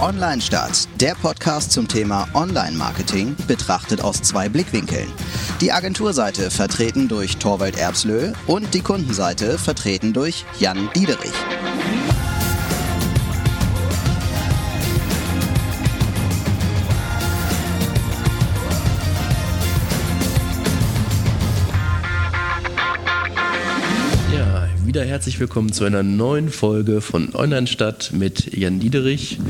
Online Start, der Podcast zum Thema Online-Marketing, betrachtet aus zwei Blickwinkeln. Die Agenturseite vertreten durch Torwald Erbslö und die Kundenseite vertreten durch Jan Diederich. Herzlich willkommen zu einer neuen Folge von Online Stadt mit Jan Diederich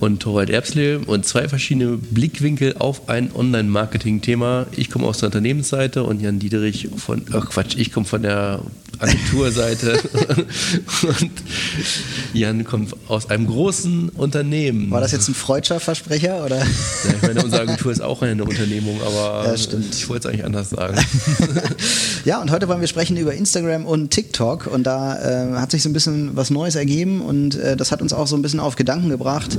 und Torwald Erbsle und zwei verschiedene Blickwinkel auf ein Online-Marketing-Thema. Ich komme aus der Unternehmensseite und Jan Diederich von, ach Quatsch, ich komme von der Agenturseite und Jan kommt aus einem großen Unternehmen. War das jetzt ein freudscher Versprecher oder? Ja, ich meine, unsere Agentur ist auch eine Unternehmung, aber ja, ich wollte es eigentlich anders sagen. ja, und heute wollen wir sprechen über Instagram und TikTok und da äh, hat sich so ein bisschen was Neues ergeben und äh, das hat uns auch so ein bisschen auf Gedanken gebracht,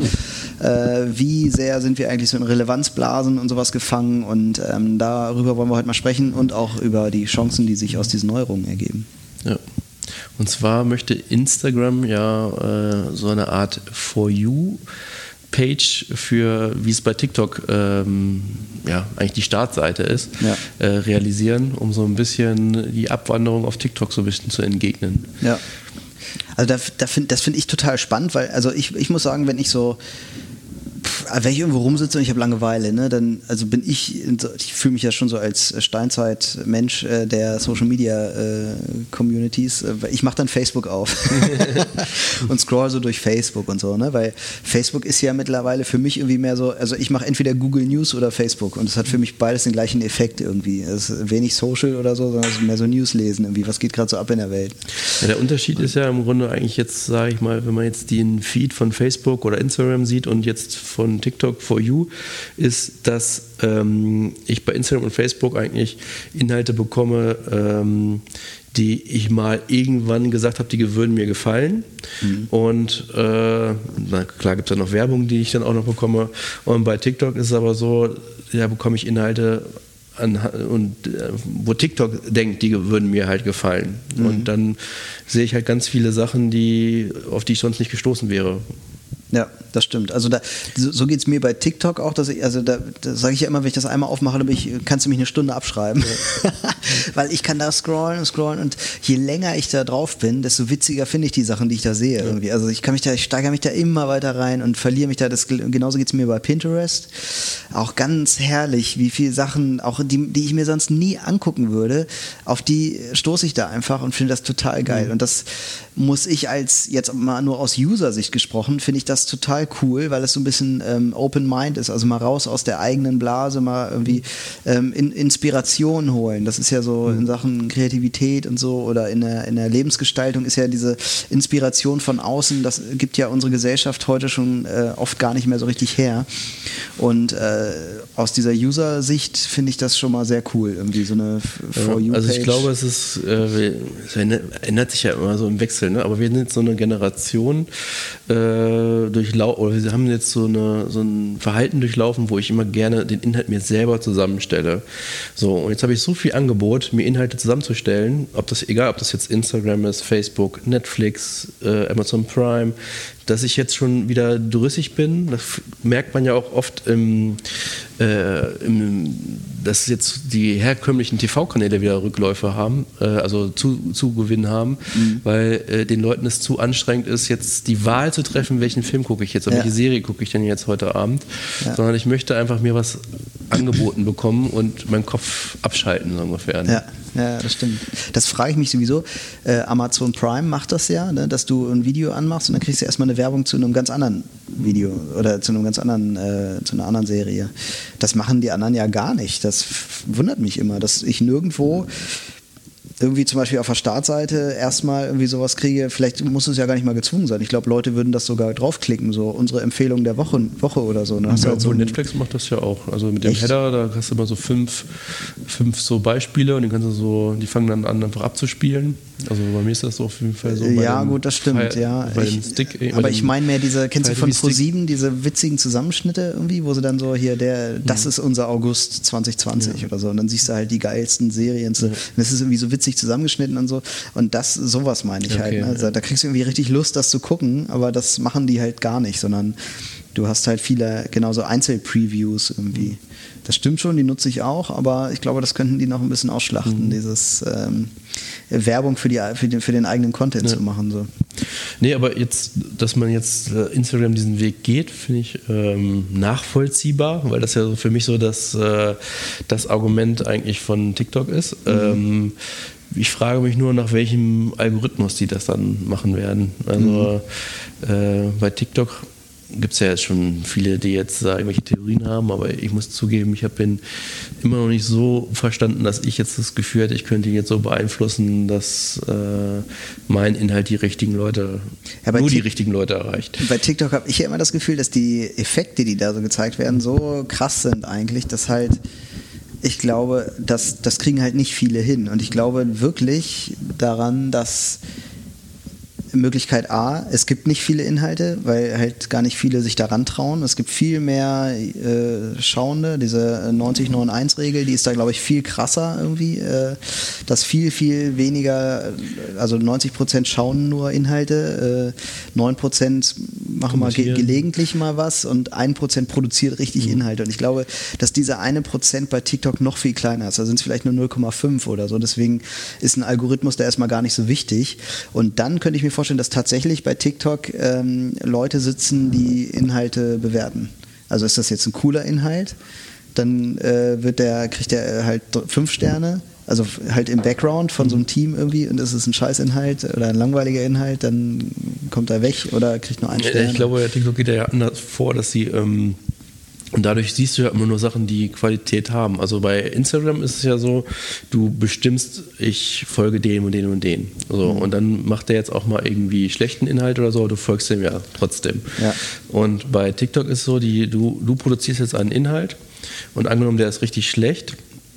äh, wie sehr sind wir eigentlich so in Relevanzblasen und sowas gefangen und ähm, darüber wollen wir heute mal sprechen und auch über die Chancen, die sich aus diesen Neuerungen ergeben. Ja. Und zwar möchte Instagram ja äh, so eine Art For You Page für, wie es bei TikTok ähm, ja, eigentlich die Startseite ist, ja. äh, realisieren, um so ein bisschen die Abwanderung auf TikTok so ein bisschen zu entgegnen. Ja. Also da, da find, das finde ich total spannend, weil also ich, ich muss sagen, wenn ich so wenn ich irgendwo rumsitze und ich habe Langeweile, ne, dann also bin ich, ich fühle mich ja schon so als Steinzeit-Mensch äh, der Social Media äh, Communities. Äh, ich mache dann Facebook auf und scroll so durch Facebook und so, ne, weil Facebook ist ja mittlerweile für mich irgendwie mehr so, also ich mache entweder Google News oder Facebook und es hat für mich beides den gleichen Effekt irgendwie. Es ist wenig Social oder so, sondern mehr so News lesen irgendwie, was geht gerade so ab in der Welt. Ja, der Unterschied ist ja im Grunde eigentlich jetzt, sage ich mal, wenn man jetzt den Feed von Facebook oder Instagram sieht und jetzt von TikTok for You, ist, dass ähm, ich bei Instagram und Facebook eigentlich Inhalte bekomme, ähm, die ich mal irgendwann gesagt habe, die würden mir gefallen. Mhm. Und äh, na, klar gibt es ja noch Werbung, die ich dann auch noch bekomme. Und bei TikTok ist es aber so, da bekomme ich Inhalte an, und äh, wo TikTok denkt, die würden mir halt gefallen. Mhm. Und dann sehe ich halt ganz viele Sachen, die, auf die ich sonst nicht gestoßen wäre. Ja, das stimmt. Also da, so, geht es mir bei TikTok auch, dass ich, also da, da sage ich ja immer, wenn ich das einmal aufmache, dann ich, kannst du mich eine Stunde abschreiben. Weil ich kann da scrollen und scrollen und je länger ich da drauf bin, desto witziger finde ich die Sachen, die ich da sehe ja. irgendwie. Also ich kann mich da, ich steigere mich da immer weiter rein und verliere mich da. Das, genauso geht es mir bei Pinterest. Auch ganz herrlich, wie viele Sachen, auch die, die ich mir sonst nie angucken würde, auf die stoße ich da einfach und finde das total geil. Mhm. Und das muss ich als, jetzt mal nur aus User-Sicht gesprochen, finde ich das total cool, weil es so ein bisschen ähm, Open Mind ist, also mal raus aus der eigenen Blase, mal irgendwie ähm, in, Inspiration holen. Das ist ja so in Sachen Kreativität und so oder in der, in der Lebensgestaltung ist ja diese Inspiration von außen, das gibt ja unsere Gesellschaft heute schon äh, oft gar nicht mehr so richtig her. Und äh, aus dieser User-Sicht finde ich das schon mal sehr cool, irgendwie so eine For You. Also ich glaube, es ist, äh, es ändert sich ja immer so im Wechsel, ne? aber wir sind jetzt so eine Generation, äh, durchlaufen, oder wir haben jetzt so, eine, so ein Verhalten durchlaufen, wo ich immer gerne den Inhalt mir selber zusammenstelle. So, und jetzt habe ich so viel Angebot, mir Inhalte zusammenzustellen, ob das, egal ob das jetzt Instagram ist, Facebook, Netflix, äh, Amazon Prime, dass ich jetzt schon wieder drüssig bin. Das merkt man ja auch oft im, äh, im dass jetzt die herkömmlichen TV-Kanäle wieder Rückläufe haben, äh, also zu, Zugewinn haben, mhm. weil äh, den Leuten es zu anstrengend ist, jetzt die Wahl zu treffen, welchen Film gucke ich jetzt oder ja. welche Serie gucke ich denn jetzt heute Abend, ja. sondern ich möchte einfach mir was angeboten bekommen und meinen Kopf abschalten, so ungefähr. Ne? Ja. Ja, das stimmt. Das frage ich mich sowieso. Äh, Amazon Prime macht das ja, ne, dass du ein Video anmachst und dann kriegst du erstmal eine Werbung zu einem ganz anderen Video oder zu einem ganz anderen, äh, zu einer anderen Serie. Das machen die anderen ja gar nicht. Das wundert mich immer, dass ich nirgendwo irgendwie zum Beispiel auf der Startseite erstmal irgendwie sowas kriege, vielleicht muss es ja gar nicht mal gezwungen sein. Ich glaube, Leute würden das sogar draufklicken, so unsere Empfehlung der Woche, Woche oder so. Ne? Ja, halt so Netflix macht das ja auch. Also mit dem Echt? Header, da hast du immer so fünf, fünf so Beispiele und die kannst du so, die fangen dann an, einfach abzuspielen. Also bei mir ist das so auf jeden Fall so. Ja, gut, das stimmt, Fire, ja. Ich, Stick, äh, aber ich meine mehr diese, kennst du von Pro7 diese witzigen Zusammenschnitte irgendwie, wo sie dann so hier, der, das mhm. ist unser August 2020 ja. oder so. Und dann siehst du halt die geilsten Serien. Ja. Und das ist irgendwie so witzig zusammengeschnitten und so. Und das, sowas meine ich halt, okay, halt. Ne? Also, da kriegst du irgendwie richtig Lust, das zu gucken, aber das machen die halt gar nicht, sondern Du hast halt viele, genauso Einzelpreviews irgendwie. Das stimmt schon, die nutze ich auch, aber ich glaube, das könnten die noch ein bisschen ausschlachten, mhm. dieses ähm, Werbung für, die, für, den, für den eigenen Content ja. zu machen. So. Nee, aber jetzt, dass man jetzt äh, Instagram diesen Weg geht, finde ich ähm, nachvollziehbar, weil das ja für mich so das, äh, das Argument eigentlich von TikTok ist. Mhm. Ähm, ich frage mich nur, nach welchem Algorithmus die das dann machen werden. Also mhm. äh, bei TikTok gibt es ja jetzt schon viele, die jetzt da irgendwelche Theorien haben, aber ich muss zugeben, ich habe ihn immer noch nicht so verstanden, dass ich jetzt das Gefühl hätte, ich könnte ihn jetzt so beeinflussen, dass äh, mein Inhalt die richtigen Leute, ja, nur die richtigen Leute erreicht. Bei TikTok habe ich ja immer das Gefühl, dass die Effekte, die da so gezeigt werden, so krass sind eigentlich, dass halt ich glaube, dass das kriegen halt nicht viele hin. Und ich glaube wirklich daran, dass Möglichkeit A, es gibt nicht viele Inhalte, weil halt gar nicht viele sich daran trauen. Es gibt viel mehr äh, Schauende. Diese 90-9-1-Regel, die ist da, glaube ich, viel krasser irgendwie. Äh, dass viel, viel weniger, also 90 Prozent schauen nur Inhalte, äh, 9 Prozent machen mal ge gelegentlich mal was und 1 Prozent produziert richtig mhm. Inhalte. Und ich glaube, dass dieser eine Prozent bei TikTok noch viel kleiner ist. Da sind es vielleicht nur 0,5 oder so. Deswegen ist ein Algorithmus da erstmal gar nicht so wichtig. Und dann könnte ich mir vorstellen, dass tatsächlich bei TikTok ähm, Leute sitzen, die Inhalte bewerten. Also ist das jetzt ein cooler Inhalt, dann äh, wird der, kriegt er halt fünf Sterne, also halt im Background von so einem Team irgendwie und ist es ein Scheißinhalt oder ein langweiliger Inhalt, dann kommt er weg oder kriegt nur einen Stern. Ich glaube, TikTok geht ja anders vor, dass sie ähm und dadurch siehst du ja immer nur Sachen, die Qualität haben. Also bei Instagram ist es ja so, du bestimmst, ich folge dem und dem und dem. So, mhm. Und dann macht er jetzt auch mal irgendwie schlechten Inhalt oder so, du folgst dem ja trotzdem. Ja. Und bei TikTok ist es so, die, du, du produzierst jetzt einen Inhalt und angenommen, der ist richtig schlecht,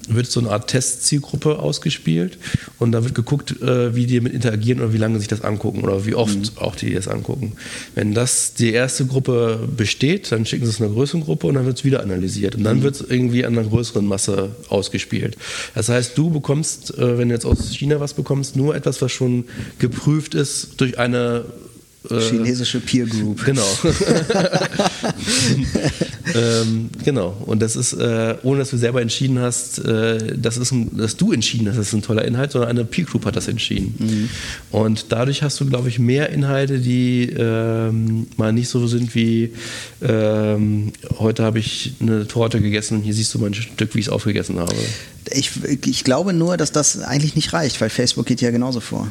wird so eine Art Testzielgruppe ausgespielt und da wird geguckt, äh, wie die mit interagieren oder wie lange sich das angucken oder wie oft mhm. auch die das angucken. Wenn das die erste Gruppe besteht, dann schicken sie es einer größeren Gruppe und dann wird es wieder analysiert und dann mhm. wird es irgendwie an einer größeren Masse ausgespielt. Das heißt, du bekommst, äh, wenn du jetzt aus China was bekommst, nur etwas, was schon geprüft ist durch eine Chinesische Peer Group. Genau. ähm, genau. Und das ist, äh, ohne dass du selber entschieden hast, äh, das ist ein, dass du entschieden hast, das ist ein toller Inhalt, sondern eine Peer Group hat das entschieden. Mhm. Und dadurch hast du, glaube ich, mehr Inhalte, die ähm, mal nicht so sind wie ähm, heute habe ich eine Torte gegessen und hier siehst du mein Stück, wie ich es aufgegessen habe. Ich, ich glaube nur, dass das eigentlich nicht reicht, weil Facebook geht ja genauso vor.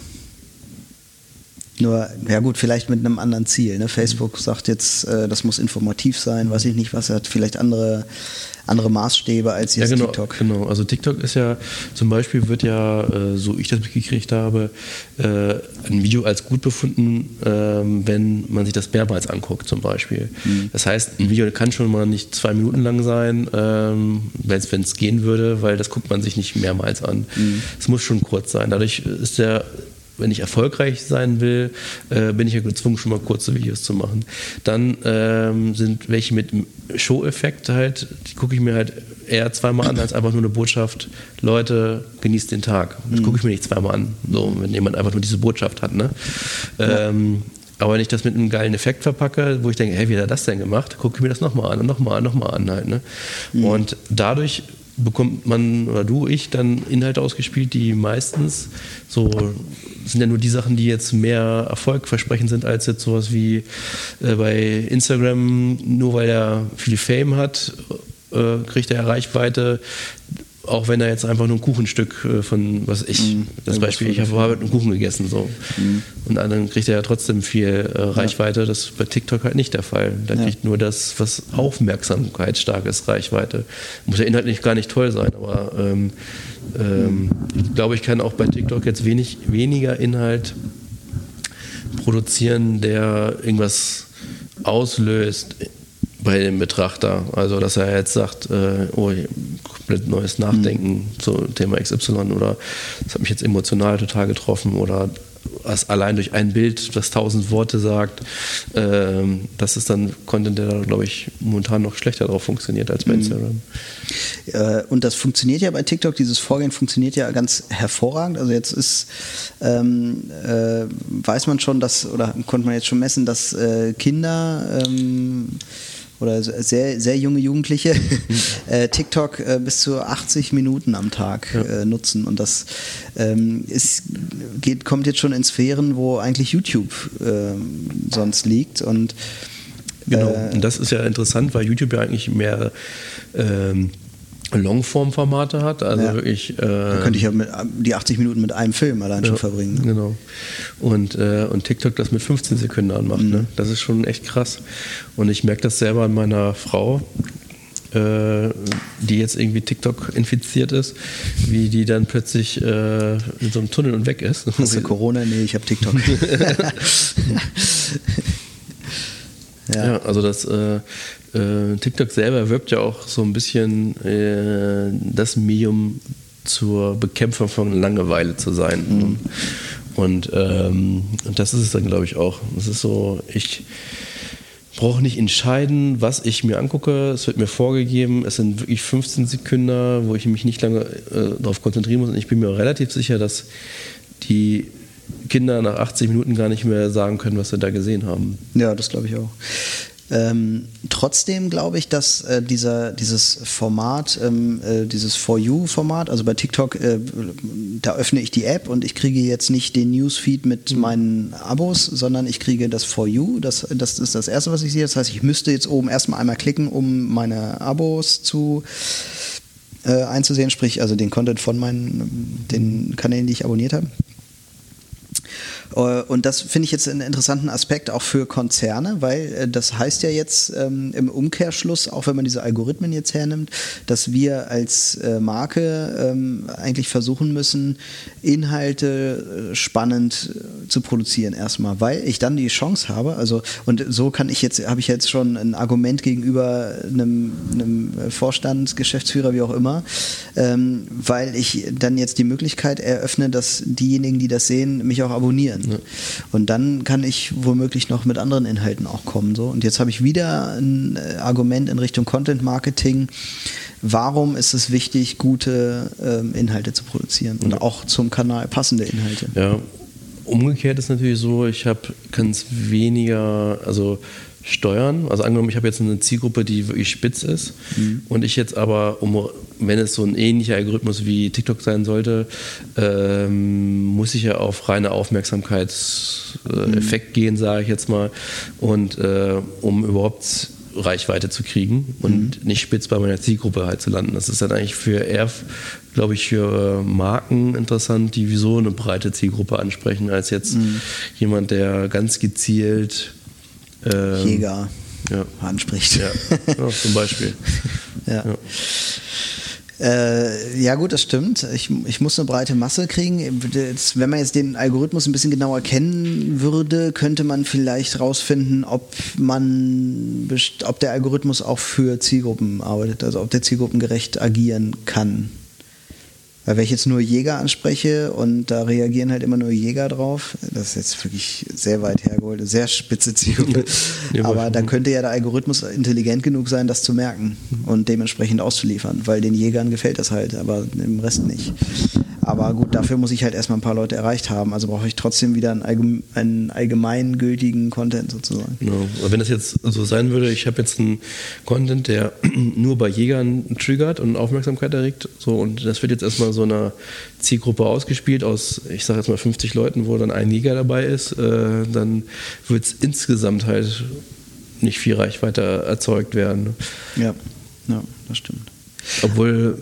Nur, ja gut, vielleicht mit einem anderen Ziel. Ne? Facebook sagt jetzt, äh, das muss informativ sein, weiß ich nicht was, er hat vielleicht andere, andere Maßstäbe als jetzt ja, genau, TikTok. Genau, also TikTok ist ja, zum Beispiel wird ja, äh, so ich das mitgekriegt habe, äh, ein Video als gut befunden, äh, wenn man sich das mehrmals anguckt zum Beispiel. Mhm. Das heißt, ein Video kann schon mal nicht zwei Minuten lang sein, ähm, wenn es gehen würde, weil das guckt man sich nicht mehrmals an. Mhm. Es muss schon kurz sein. Dadurch ist der wenn ich erfolgreich sein will, äh, bin ich ja gezwungen, schon mal kurze Videos zu machen. Dann ähm, sind welche mit Show-Effekt halt, die gucke ich mir halt eher zweimal an, als einfach nur eine Botschaft, Leute, genießt den Tag. Das mhm. gucke ich mir nicht zweimal an, so, wenn jemand einfach nur diese Botschaft hat. Ne? Ja. Ähm, aber wenn ich das mit einem geilen Effekt verpacke, wo ich denke, hey, wie hat er das denn gemacht, gucke ich mir das nochmal an und nochmal an, nochmal an halt. Ne? Mhm. Und dadurch bekommt man oder du, ich dann Inhalte ausgespielt, die meistens so sind ja nur die Sachen, die jetzt mehr erfolgversprechend sind als jetzt sowas wie äh, bei Instagram, nur weil er viel Fame hat, äh, kriegt er Reichweite auch wenn er jetzt einfach nur ein Kuchenstück äh, von, was ich, mm, das Beispiel, ich habe halt einen Kuchen gegessen so. Mm. Und dann kriegt er ja trotzdem viel äh, Reichweite. Ja. Das ist bei TikTok halt nicht der Fall. Da ja. kriegt nur das, was aufmerksamkeitsstark ist, Reichweite. Muss ja inhaltlich gar nicht toll sein, aber ähm, ähm, ich glaube, ich kann auch bei TikTok jetzt wenig, weniger Inhalt produzieren, der irgendwas auslöst bei dem Betrachter. Also, dass er jetzt sagt, äh, oh, komplett neues Nachdenken mhm. zum Thema XY oder das hat mich jetzt emotional total getroffen oder was allein durch ein Bild, das tausend Worte sagt, ähm, das ist dann Content, der, glaube ich, momentan noch schlechter drauf funktioniert als bei mhm. Instagram. Äh, und das funktioniert ja bei TikTok, dieses Vorgehen funktioniert ja ganz hervorragend. Also jetzt ist, ähm, äh, weiß man schon, dass, oder konnte man jetzt schon messen, dass äh, Kinder ähm, oder sehr, sehr junge Jugendliche äh, TikTok äh, bis zu 80 Minuten am Tag ja. äh, nutzen. Und das ähm, ist, geht, kommt jetzt schon in Sphären, wo eigentlich YouTube ähm, sonst liegt. Und Genau, äh, und das ist ja interessant, weil YouTube ja eigentlich mehr ähm, Longform-Formate hat. Also ja. wirklich. Äh, da könnte ich ja mit, die 80 Minuten mit einem Film allein ja, schon verbringen. Ne? Genau. Und, äh, und TikTok das mit 15 Sekunden anmacht. Mhm. Ne? Das ist schon echt krass. Und ich merke das selber an meiner Frau. Äh, die jetzt irgendwie TikTok infiziert ist, wie die dann plötzlich äh, in so einem Tunnel und weg ist. Hast du Corona? Nee, ich habe TikTok. ja. ja. also das äh, äh, TikTok selber wirbt ja auch so ein bisschen äh, das Medium zur Bekämpfung von Langeweile zu sein. Mhm. Und, ähm, das ist es dann, glaube ich, auch. Es ist so, ich brauche nicht entscheiden, was ich mir angucke. Es wird mir vorgegeben. Es sind wirklich 15 Sekunden, wo ich mich nicht lange äh, darauf konzentrieren muss. Und ich bin mir relativ sicher, dass die Kinder nach 80 Minuten gar nicht mehr sagen können, was sie da gesehen haben. Ja, das glaube ich auch. Ähm, trotzdem glaube ich, dass äh, dieser, dieses Format, ähm, äh, dieses For You-Format, also bei TikTok, äh, da öffne ich die App und ich kriege jetzt nicht den Newsfeed mit mhm. meinen Abos, sondern ich kriege das For You. Das, das ist das Erste, was ich sehe. Das heißt, ich müsste jetzt oben erstmal einmal klicken, um meine Abos zu äh, einzusehen, sprich also den Content von meinen den Kanälen, die ich abonniert habe. Äh, und das finde ich jetzt einen interessanten Aspekt auch für Konzerne, weil äh, das heißt ja jetzt ähm, im Umkehrschluss, auch wenn man diese Algorithmen jetzt hernimmt, dass wir als äh, Marke ähm, eigentlich versuchen müssen, Inhalte äh, spannend zu produzieren erstmal, weil ich dann die Chance habe, also und so kann ich jetzt, habe ich jetzt schon ein Argument gegenüber einem, einem Vorstand, Geschäftsführer, wie auch immer, ähm, weil ich dann jetzt die Möglichkeit eröffne, dass diejenigen, die das sehen, mich auch abonnieren. Ja. Und dann kann ich womöglich noch mit anderen Inhalten auch kommen. So. Und jetzt habe ich wieder ein Argument in Richtung Content Marketing. Warum ist es wichtig, gute ähm, Inhalte zu produzieren und ja. auch zum Kanal passende Inhalte? Ja, umgekehrt ist natürlich so, ich habe ganz weniger, also steuern. Also angenommen, ich habe jetzt eine Zielgruppe, die wirklich spitz ist mhm. und ich jetzt aber, um, wenn es so ein ähnlicher Algorithmus wie TikTok sein sollte, ähm, muss ich ja auf reine Aufmerksamkeitseffekt mhm. gehen, sage ich jetzt mal, und äh, um überhaupt Reichweite zu kriegen und mhm. nicht spitz bei meiner Zielgruppe halt zu landen. Das ist dann eigentlich für eher, glaube ich, für Marken interessant, die wieso eine breite Zielgruppe ansprechen, als jetzt mhm. jemand, der ganz gezielt ähm, Jäger ja. anspricht. Ja. ja. zum Beispiel. ja. ja. Äh, ja gut, das stimmt. Ich, ich muss eine breite Masse kriegen. Jetzt, wenn man jetzt den Algorithmus ein bisschen genauer kennen würde, könnte man vielleicht rausfinden, ob man, ob der Algorithmus auch für Zielgruppen arbeitet, also ob der zielgruppengerecht agieren kann. Weil wenn ich jetzt nur Jäger anspreche und da reagieren halt immer nur Jäger drauf, das ist jetzt wirklich sehr weit hergeholt, sehr spitze Zielgruppe. Ja, Aber dann könnte ja der Algorithmus intelligent genug sein, das zu merken und dementsprechend auszuliefern, weil den Jägern gefällt das halt, aber dem Rest nicht. Aber gut, dafür muss ich halt erstmal ein paar Leute erreicht haben. Also brauche ich trotzdem wieder einen, allgemein, einen allgemeingültigen Content sozusagen. Genau. Wenn das jetzt so sein würde, ich habe jetzt einen Content, der nur bei Jägern triggert und Aufmerksamkeit erregt, so und das wird jetzt erstmal so einer Zielgruppe ausgespielt aus, ich sage jetzt mal 50 Leuten, wo dann ein Jäger dabei ist, äh, dann wird es insgesamt halt nicht viel Reichweite erzeugt werden. Ja, ja das stimmt. Obwohl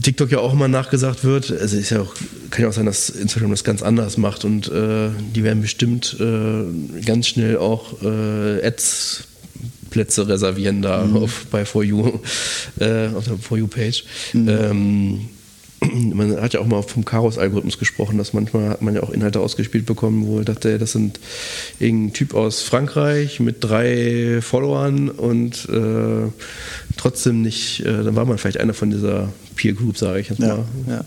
TikTok ja auch immer nachgesagt wird. Also ist ja auch, kann ja auch sein, dass Instagram das ganz anders macht und äh, die werden bestimmt äh, ganz schnell auch äh, Ads Plätze reservieren da mhm. auf, bei For You, äh, auf der For You-Page. Mhm. Ähm, man hat ja auch mal vom Karos-Algorithmus gesprochen, dass manchmal hat man ja auch Inhalte ausgespielt bekommen, wo ich dachte, das sind irgendein Typ aus Frankreich mit drei Followern und äh, trotzdem nicht, äh, dann war man vielleicht einer von dieser Peer Group, sage ich jetzt mal. Ja, ja.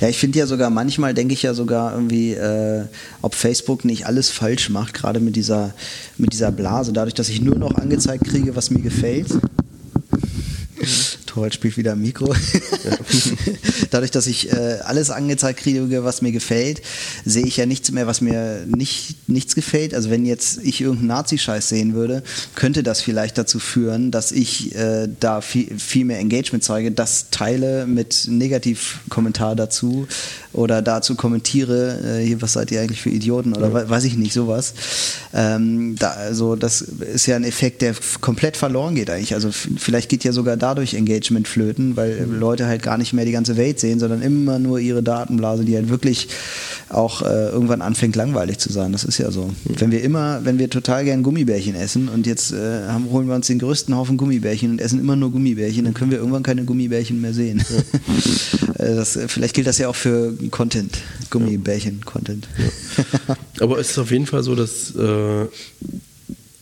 ja ich finde ja sogar, manchmal denke ich ja sogar irgendwie, äh, ob Facebook nicht alles falsch macht, gerade mit dieser, mit dieser Blase, dadurch, dass ich nur noch angezeigt kriege, was mir gefällt. Torwald spielt wieder am Mikro. Dadurch, dass ich äh, alles angezeigt kriege, was mir gefällt, sehe ich ja nichts mehr, was mir nicht, nichts gefällt. Also wenn jetzt ich irgendeinen Nazi-Scheiß sehen würde, könnte das vielleicht dazu führen, dass ich äh, da viel, viel mehr Engagement zeige, das teile mit Negativkommentar dazu oder dazu kommentiere, äh, hier, was seid ihr eigentlich für Idioten oder ja. weiß ich nicht, sowas. Ähm, da, also das ist ja ein Effekt, der komplett verloren geht eigentlich. Also vielleicht geht ja sogar dadurch Engagement flöten, weil mhm. Leute halt gar nicht mehr die ganze Welt sehen, sondern immer nur ihre Datenblase, die halt wirklich auch äh, irgendwann anfängt langweilig zu sein. Das ist ja so. Mhm. Wenn wir immer, wenn wir total gern Gummibärchen essen und jetzt äh, haben, holen wir uns den größten Haufen Gummibärchen und essen immer nur Gummibärchen, dann können wir irgendwann keine Gummibärchen mehr sehen. Ja. Äh, das, vielleicht gilt das ja auch für Content, Gummibärchen-Content. Ja. Aber es ist auf jeden Fall so, dass äh,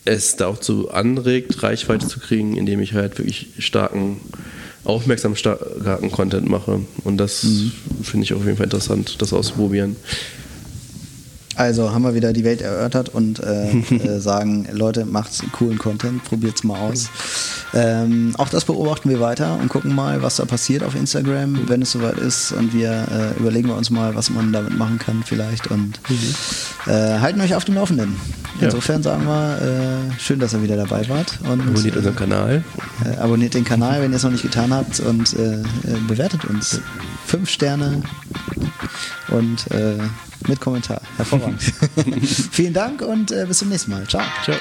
es da auch zu anregt, Reichweite zu kriegen, indem ich halt wirklich starken, aufmerksam starken Content mache. Und das mhm. finde ich auf jeden Fall interessant, das auszuprobieren. Also haben wir wieder die Welt erörtert und äh, äh, sagen, Leute, macht coolen Content, probiert's mal aus. Ähm, auch das beobachten wir weiter und gucken mal, was da passiert auf Instagram, wenn es soweit ist. Und wir äh, überlegen wir uns mal, was man damit machen kann vielleicht und mhm. äh, halten euch auf dem Laufenden. Insofern sagen wir, äh, schön, dass ihr wieder dabei wart. Und, abonniert unseren Kanal. Äh, abonniert den Kanal, wenn ihr es noch nicht getan habt und bewertet uns. Fünf Sterne und mit Kommentar. Hervorragend. Vielen Dank und äh, bis zum nächsten Mal. Ciao. Ciao.